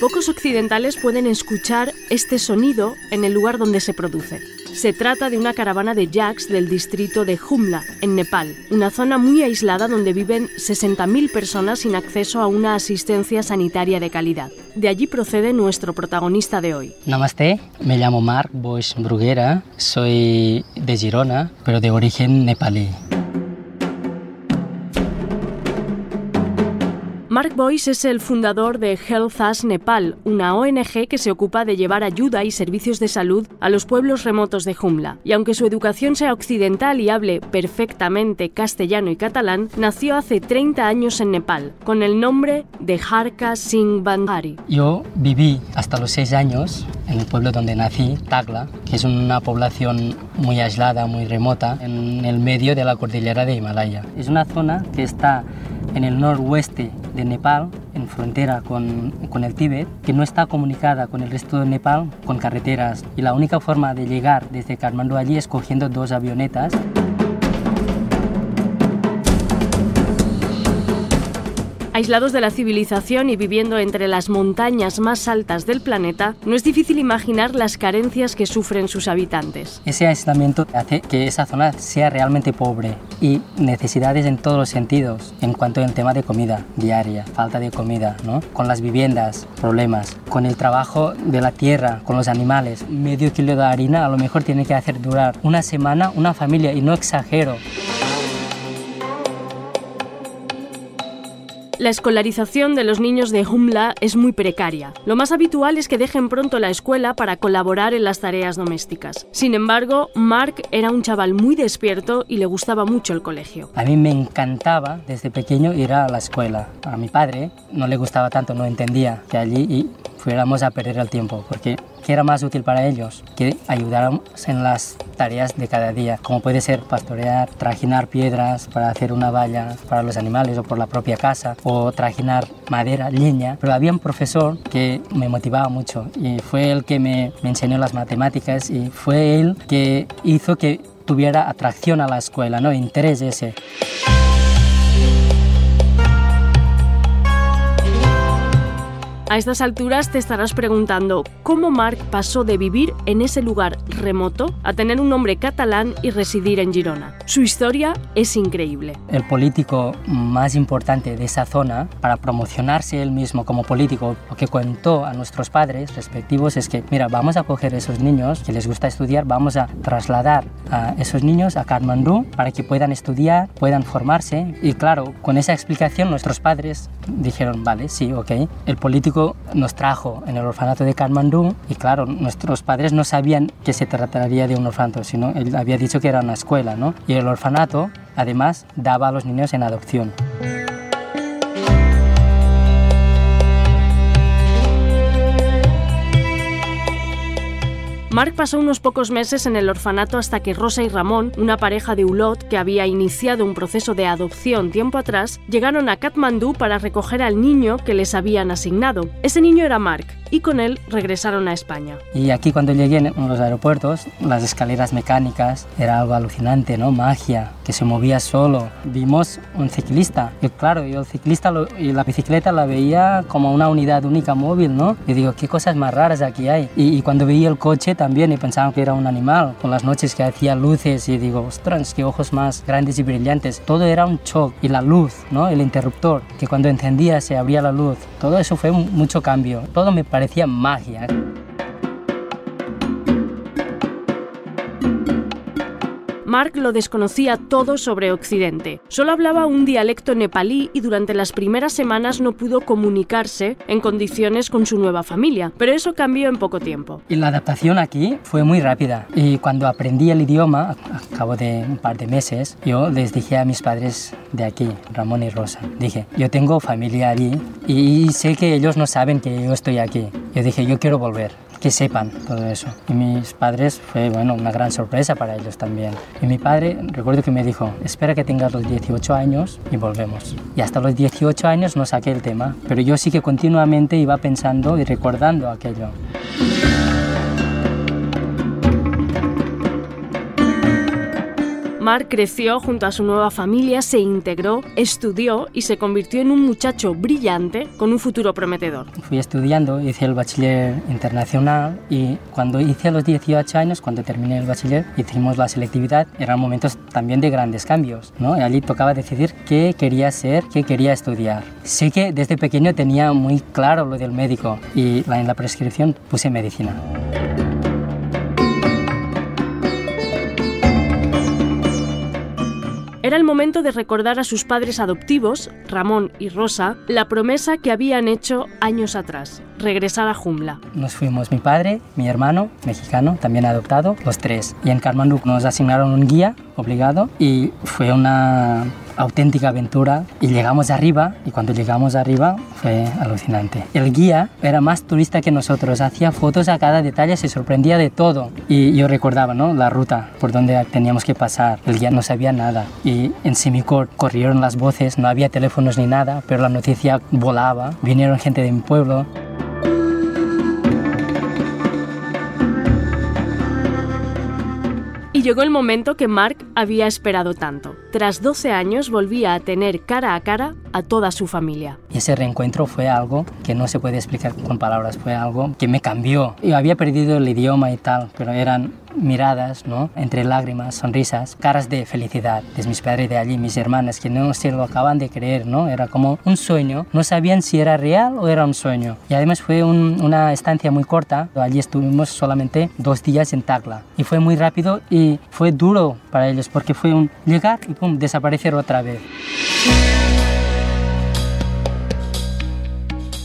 Pocos occidentales pueden escuchar este sonido en el lugar donde se produce. Se trata de una caravana de yaks del distrito de Jumla, en Nepal, una zona muy aislada donde viven 60.000 personas sin acceso a una asistencia sanitaria de calidad. De allí procede nuestro protagonista de hoy. Namaste, me llamo Marc Boix Bruguera, soy de Girona, pero de origen nepalí. Mark Boyce es el fundador de Health As Nepal, una ONG que se ocupa de llevar ayuda y servicios de salud a los pueblos remotos de Jumla. Y aunque su educación sea occidental y hable perfectamente castellano y catalán, nació hace 30 años en Nepal, con el nombre de Harka Singh Bandari. Yo viví hasta los 6 años en el pueblo donde nací, Tagla, que es una población muy aislada, muy remota, en el medio de la cordillera de Himalaya. Es una zona que está en el noroeste de Nepal, en frontera con, con, el Tíbet, que no está comunicada con el resto de Nepal con carreteras. Y la única forma de llegar desde Kathmandu allí es cogiendo dos avionetas. Aislados de la civilización y viviendo entre las montañas más altas del planeta, no es difícil imaginar las carencias que sufren sus habitantes. Ese aislamiento hace que esa zona sea realmente pobre y necesidades en todos los sentidos, en cuanto al tema de comida diaria, falta de comida, ¿no? con las viviendas, problemas, con el trabajo de la tierra, con los animales. Medio kilo de harina a lo mejor tiene que hacer durar una semana una familia y no exagero. La escolarización de los niños de Jumla es muy precaria. Lo más habitual es que dejen pronto la escuela para colaborar en las tareas domésticas. Sin embargo, Mark era un chaval muy despierto y le gustaba mucho el colegio. A mí me encantaba desde pequeño ir a la escuela. A mi padre no le gustaba tanto, no entendía que allí fuéramos a perder el tiempo, porque ¿qué era más útil para ellos? Que ayudáramos en las tareas de cada día, como puede ser pastorear, trajinar piedras para hacer una valla para los animales o por la propia casa, o trajinar madera, leña. Pero había un profesor que me motivaba mucho y fue el que me enseñó las matemáticas y fue él que hizo que tuviera atracción a la escuela, ¿no? interés ese. A estas alturas te estarás preguntando cómo Marc pasó de vivir en ese lugar remoto a tener un nombre catalán y residir en Girona. Su historia es increíble. El político más importante de esa zona, para promocionarse él mismo como político, lo que contó a nuestros padres respectivos es que, mira, vamos a coger esos niños que les gusta estudiar, vamos a trasladar a esos niños a Kathmandu para que puedan estudiar, puedan formarse. Y claro, con esa explicación nuestros padres dijeron, vale, sí, ok, el político nos trajo en el orfanato de Kathmandu y claro, nuestros padres no sabían que se trataría de un orfanato, sino él había dicho que era una escuela, ¿no? Y el orfanato además daba a los niños en adopción. Marc pasó unos pocos meses en el orfanato hasta que Rosa y Ramón, una pareja de Ulot que había iniciado un proceso de adopción tiempo atrás, llegaron a Katmandú para recoger al niño que les habían asignado. Ese niño era Marc y con él regresaron a España. Y aquí cuando llegué en los aeropuertos, las escaleras mecánicas era algo alucinante, ¿no? Magia, que se movía solo. Vimos un ciclista y claro, yo el ciclista lo, y la bicicleta la veía como una unidad única móvil, ¿no? Y digo, qué cosas más raras aquí hay. Y, y cuando veía el coche también y pensaba que era un animal, con las noches que hacía luces y digo, ostras, qué ojos más grandes y brillantes. Todo era un shock y la luz, ¿no? El interruptor, que cuando encendía se abría la luz. Todo eso fue mucho cambio. Todo me parecía 做实验。Mark lo desconocía todo sobre Occidente. Solo hablaba un dialecto nepalí y durante las primeras semanas no pudo comunicarse en condiciones con su nueva familia, pero eso cambió en poco tiempo. Y la adaptación aquí fue muy rápida. Y cuando aprendí el idioma, a cabo de un par de meses, yo les dije a mis padres de aquí, Ramón y Rosa, dije, yo tengo familia allí y sé que ellos no saben que yo estoy aquí. Yo dije, yo quiero volver que sepan todo eso. Y mis padres fue, bueno, una gran sorpresa para ellos también. Y mi padre, recuerdo que me dijo, espera que tengas los 18 años y volvemos. Y hasta los 18 años no saqué el tema, pero yo sí que continuamente iba pensando y recordando aquello. Mark creció junto a su nueva familia, se integró, estudió y se convirtió en un muchacho brillante con un futuro prometedor. Fui estudiando, hice el bachiller internacional y cuando hice los 18 años, cuando terminé el bachiller, hicimos la selectividad, eran momentos también de grandes cambios, ¿no? Y allí tocaba decidir qué quería ser, qué quería estudiar. Sé que desde pequeño tenía muy claro lo del médico y en la prescripción puse medicina. Era el momento de recordar a sus padres adoptivos, Ramón y Rosa, la promesa que habían hecho años atrás, regresar a Jumla. Nos fuimos mi padre, mi hermano, mexicano, también adoptado, los tres. Y en Karmanuk nos asignaron un guía obligado y fue una auténtica aventura y llegamos arriba y cuando llegamos arriba fue alucinante. El guía era más turista que nosotros, hacía fotos a cada detalle, se sorprendía de todo y yo recordaba ¿no? la ruta por donde teníamos que pasar. El guía no sabía nada y en Simicor corrieron las voces, no había teléfonos ni nada, pero la noticia volaba, vinieron gente de mi pueblo. Llegó el momento que Mark había esperado tanto. Tras 12 años volvía a tener cara a cara a toda su familia. Ese reencuentro fue algo que no se puede explicar con palabras, fue algo que me cambió. Yo había perdido el idioma y tal, pero eran miradas, ¿no? Entre lágrimas, sonrisas, caras de felicidad. De mis padres de allí, mis hermanas, que no se lo acaban de creer, ¿no? Era como un sueño. No sabían si era real o era un sueño. Y además fue una estancia muy corta. Allí estuvimos solamente dos días en Tacla. Y fue muy rápido y fue duro para ellos porque fue un llegar y pum, desaparecer otra vez.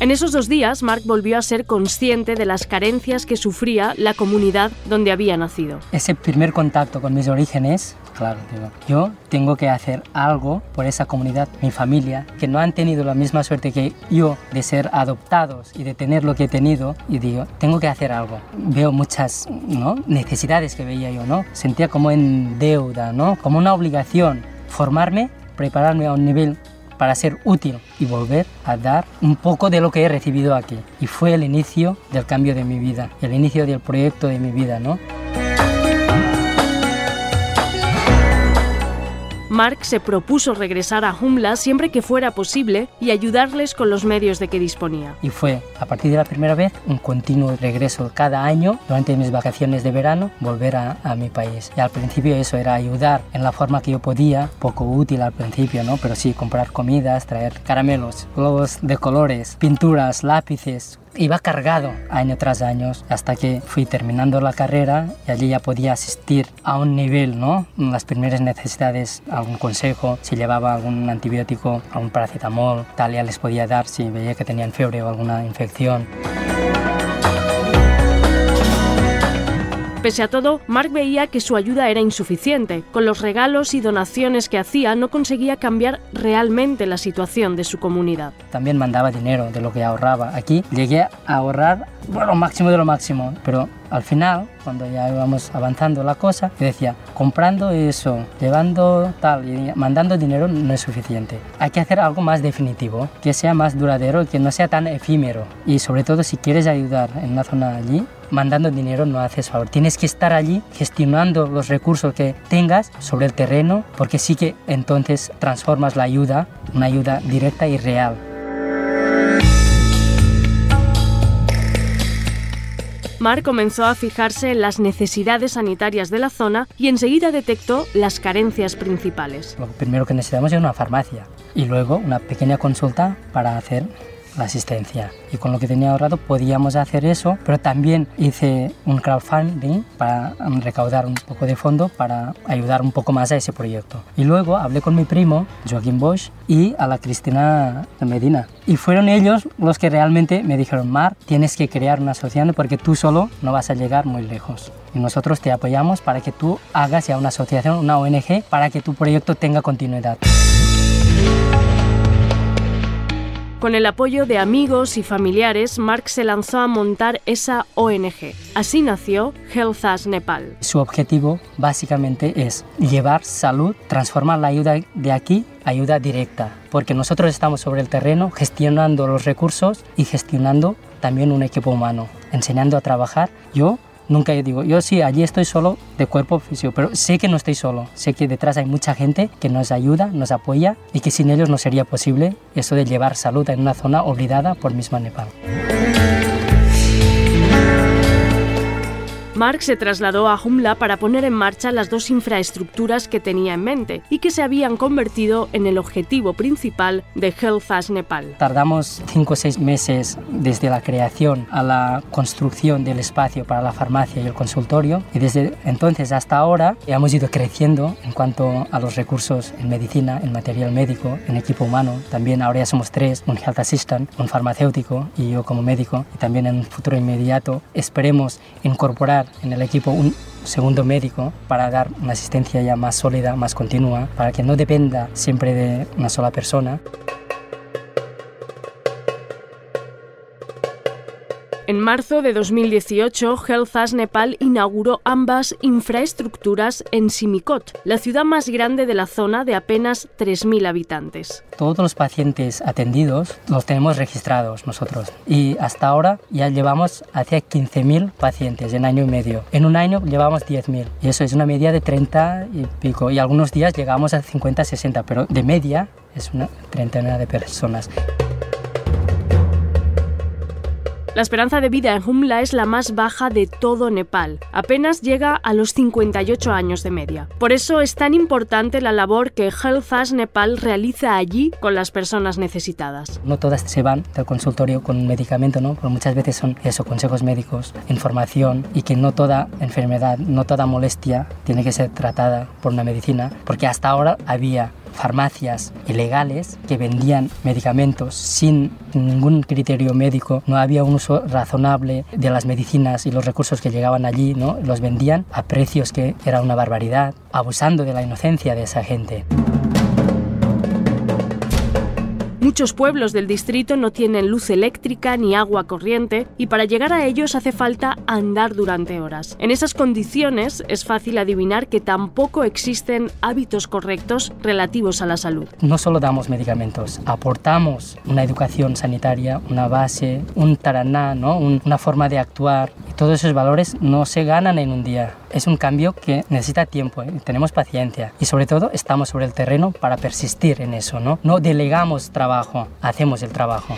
En esos dos días, Mark volvió a ser consciente de las carencias que sufría la comunidad donde había nacido. Ese primer contacto con mis orígenes, claro, digo, yo tengo que hacer algo por esa comunidad, mi familia, que no han tenido la misma suerte que yo de ser adoptados y de tener lo que he tenido, y digo, tengo que hacer algo. Veo muchas necesidades que veía yo, ¿no? Sentía como en deuda, ¿no? Como una obligación formarme, prepararme a un nivel para ser útil y volver a dar un poco de lo que he recibido aquí. Y fue el inicio del cambio de mi vida, el inicio del proyecto de mi vida, ¿no? Mark se propuso regresar a Humla siempre que fuera posible y ayudarles con los medios de que disponía. Y fue, a partir de la primera vez, un continuo regreso cada año, durante mis vacaciones de verano, volver a, a mi país. Y al principio eso era ayudar en la forma que yo podía, poco útil al principio, ¿no? Pero sí, comprar comidas, traer caramelos, globos de colores, pinturas, lápices, iba cargado año tras año hasta que fui terminando la carrera y allí ya podía asistir a un nivel, ¿no? Las primeras necesidades, algún consejo, si llevaba algún antibiótico, algún paracetamol, tal, ya les podía dar si veía que tenían fiebre o alguna infección. Pese a todo, Mark veía que su ayuda era insuficiente. Con los regalos y donaciones que hacía no conseguía cambiar realmente la situación de su comunidad. También mandaba dinero de lo que ahorraba. Aquí llegué a ahorrar lo máximo de lo máximo, pero al final, cuando ya íbamos avanzando la cosa, yo decía, comprando eso, llevando tal y mandando dinero no es suficiente. Hay que hacer algo más definitivo, que sea más duradero que no sea tan efímero. Y sobre todo si quieres ayudar en una zona allí, mandando dinero no haces favor. Tienes que estar allí gestionando los recursos que tengas sobre el terreno, porque sí que entonces transformas la ayuda, una ayuda directa y real. Mark comenzó a fijarse en las necesidades sanitarias de la zona y enseguida detectó las carencias principales. Lo primero que necesitamos es una farmacia y luego una pequeña consulta para hacer la asistencia. Y con lo que tenía ahorrado podíamos hacer eso, pero también hice un crowdfunding para recaudar un poco de fondo para ayudar un poco más a ese proyecto. Y luego hablé con mi primo, Joaquín Bosch, y a la Cristina de Medina. Y fueron ellos los que realmente me dijeron, Mar, tienes que crear una asociación porque tú solo no vas a llegar muy lejos. Y nosotros te apoyamos para que tú hagas ya una asociación, una ONG, para que tu proyecto tenga continuidad. Con el apoyo de amigos y familiares, Mark se lanzó a montar esa ONG. Así nació Health as Nepal. Su objetivo básicamente es llevar salud, transformar la ayuda de aquí ayuda directa, porque nosotros estamos sobre el terreno gestionando los recursos y gestionando también un equipo humano, enseñando a trabajar. Yo Nunca digo, yo sí, allí estoy solo de cuerpo físico, pero sé que no estoy solo. Sé que detrás hay mucha gente que nos ayuda, nos apoya y que sin ellos no sería posible eso de llevar salud en una zona olvidada por misma Nepal. Mark se trasladó a Jumla para poner en marcha las dos infraestructuras que tenía en mente y que se habían convertido en el objetivo principal de Health Nepal. Tardamos cinco o seis meses desde la creación a la construcción del espacio para la farmacia y el consultorio y desde entonces hasta ahora hemos ido creciendo en cuanto a los recursos en medicina, en material médico, en equipo humano. También ahora ya somos tres, un health assistant, un farmacéutico y yo como médico y también en un futuro inmediato esperemos incorporar en el equipo un segundo médico para dar una asistencia ya más sólida, más continua, para que no dependa siempre de una sola persona. En marzo de 2018, Health as Nepal inauguró ambas infraestructuras en Simikot, la ciudad más grande de la zona de apenas 3.000 habitantes. Todos los pacientes atendidos los tenemos registrados nosotros y hasta ahora ya llevamos hacia 15.000 pacientes en año y medio. En un año llevamos 10.000 y eso es una media de 30 y pico y algunos días llegamos a 50, 60, pero de media es una treintena de personas. La esperanza de vida en Jumla es la más baja de todo Nepal. Apenas llega a los 58 años de media. Por eso es tan importante la labor que Health as Nepal realiza allí con las personas necesitadas. No todas se van del consultorio con un medicamento, ¿no? Porque muchas veces son eso, consejos médicos, información y que no toda enfermedad, no toda molestia tiene que ser tratada por una medicina, porque hasta ahora había farmacias ilegales que vendían medicamentos sin ningún criterio médico, no había un uso razonable de las medicinas y los recursos que llegaban allí, ¿no? los vendían a precios que era una barbaridad, abusando de la inocencia de esa gente. Muchos pueblos del distrito no tienen luz eléctrica ni agua corriente y para llegar a ellos hace falta andar durante horas. En esas condiciones es fácil adivinar que tampoco existen hábitos correctos relativos a la salud. No solo damos medicamentos, aportamos una educación sanitaria, una base, un taraná, ¿no? una forma de actuar todos esos valores no se ganan en un día. Es un cambio que necesita tiempo, ¿eh? tenemos paciencia y sobre todo estamos sobre el terreno para persistir en eso, no, no delegamos trabajo hacemos el trabajo.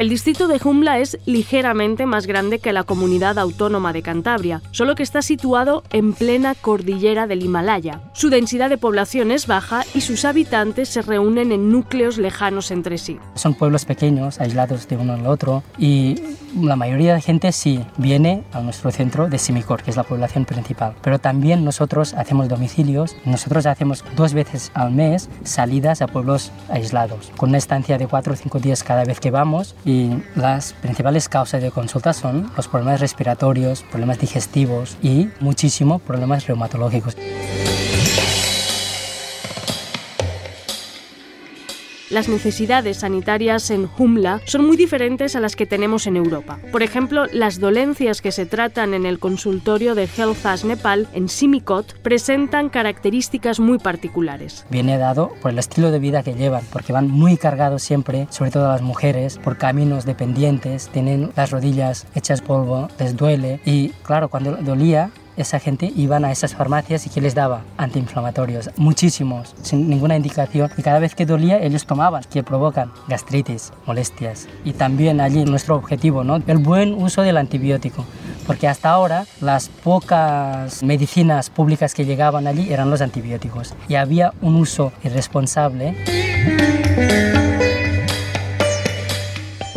El distrito de Jumla es ligeramente más grande que la comunidad autónoma de Cantabria, solo que está situado en plena cordillera del Himalaya. Su densidad de población es baja y sus habitantes se reúnen en núcleos lejanos entre sí. Son pueblos pequeños, aislados de uno al otro, y la mayoría de gente sí viene a nuestro centro de Simicor, que es la población principal. Pero también nosotros hacemos domicilios, nosotros hacemos dos veces al mes salidas a pueblos aislados, con una estancia de cuatro o cinco días cada vez que vamos las principales causas de consulta son los problemas respiratorios, problemas digestivos y muchísimo problemas reumatológicos. Las necesidades sanitarias en Jumla son muy diferentes a las que tenemos en Europa. Por ejemplo, las dolencias que se tratan en el consultorio de Health as Nepal en Simikot presentan características muy particulares. Viene dado por el estilo de vida que llevan, porque van muy cargados siempre, sobre todo las mujeres, por caminos dependientes, tienen las rodillas hechas polvo, les duele y claro, cuando dolía esa gente iban a esas farmacias y que les daba antiinflamatorios, muchísimos, sin ninguna indicación. Y cada vez que dolía, ellos tomaban, que provocan gastritis, molestias. Y también allí nuestro objetivo, ¿no? el buen uso del antibiótico. Porque hasta ahora las pocas medicinas públicas que llegaban allí eran los antibióticos. Y había un uso irresponsable.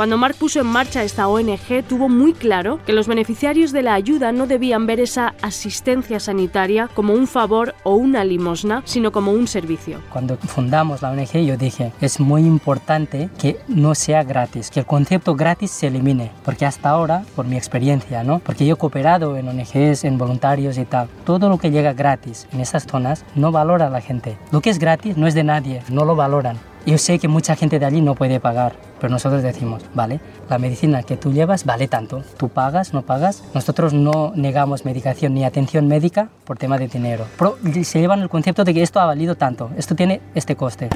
Cuando Mark puso en marcha esta ONG, tuvo muy claro que los beneficiarios de la ayuda no debían ver esa asistencia sanitaria como un favor o una limosna, sino como un servicio. Cuando fundamos la ONG, yo dije, es muy importante que no sea gratis, que el concepto gratis se elimine, porque hasta ahora, por mi experiencia, ¿no? Porque yo he cooperado en ONGs, en voluntarios y tal, todo lo que llega gratis en esas zonas no valora a la gente. Lo que es gratis no es de nadie, no lo valoran. Yo sé que mucha gente de allí no puede pagar, pero nosotros decimos, vale, la medicina que tú llevas vale tanto, tú pagas, no pagas. Nosotros no negamos medicación ni atención médica por tema de dinero, pero se llevan el concepto de que esto ha valido tanto, esto tiene este coste.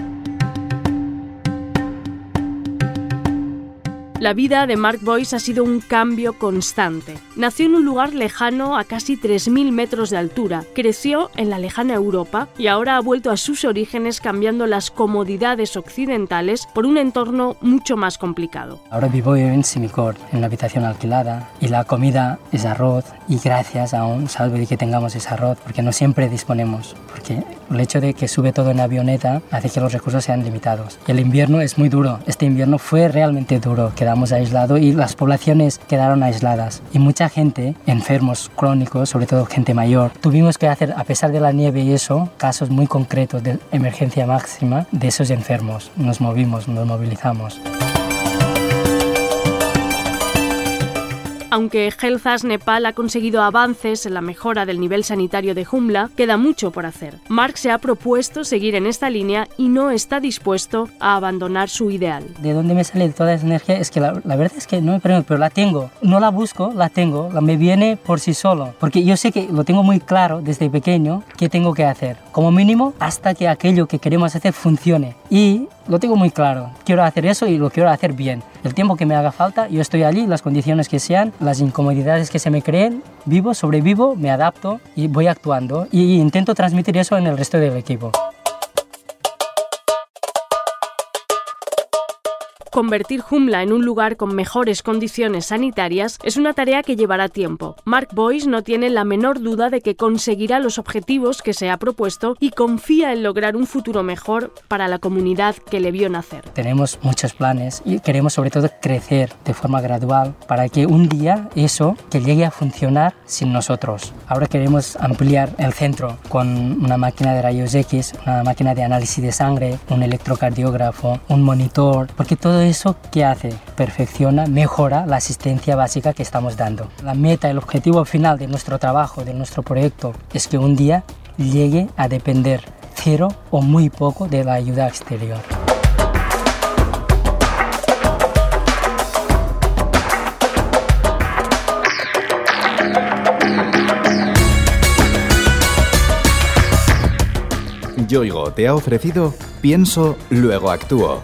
La vida de Mark Boyce ha sido un cambio constante. Nació en un lugar lejano a casi 3.000 metros de altura, creció en la lejana Europa y ahora ha vuelto a sus orígenes cambiando las comodidades occidentales por un entorno mucho más complicado. Ahora vivo en Simicor, en una habitación alquilada y la comida es arroz y gracias a un salve que tengamos ese arroz porque no siempre disponemos, porque el hecho de que sube todo en avioneta hace que los recursos sean limitados. Y el invierno es muy duro, este invierno fue realmente duro, quedamos aislados y las poblaciones quedaron aisladas. Y mucha gente, enfermos crónicos, sobre todo gente mayor, tuvimos que hacer, a pesar de la nieve y eso, casos muy concretos de emergencia máxima de esos enfermos. Nos movimos, nos movilizamos. Aunque Healthas Nepal ha conseguido avances en la mejora del nivel sanitario de Jumla, queda mucho por hacer. Mark se ha propuesto seguir en esta línea y no está dispuesto a abandonar su ideal. ¿De dónde me sale toda esa energía? Es que la, verdad es que no me pregunto, pero la tengo. No la busco, la tengo, la me viene por sí solo. Porque yo sé que lo tengo muy claro desde pequeño qué tengo que hacer. Como mínimo, hasta que aquello que queremos hacer funcione. Y lo tengo muy claro. Quiero hacer eso y lo quiero hacer bien. El tiempo que me haga falta, yo estoy allí, las condiciones que sean, las incomodidades que se me creen, vivo, sobrevivo, me adapto y voy actuando y intento transmitir eso en el resto del equipo. Convertir Jumla en un lugar con mejores condiciones sanitarias es una tarea que llevará tiempo. Mark Boyce no tiene la menor duda de que conseguirá los objetivos que se ha propuesto y confía en lograr un futuro mejor para la comunidad que le vio nacer. Tenemos muchos planes y queremos sobre todo crecer de forma gradual para que un día eso que llegue a funcionar sin nosotros. Ahora queremos ampliar el centro con una máquina de rayos X, una máquina de análisis de sangre, un electrocardiógrafo, un monitor, porque todo eso que hace, perfecciona, mejora la asistencia básica que estamos dando. La meta, el objetivo final de nuestro trabajo, de nuestro proyecto, es que un día llegue a depender cero o muy poco de la ayuda exterior. Yoigo te ha ofrecido Pienso, luego actúo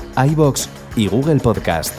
iBox y Google Podcast.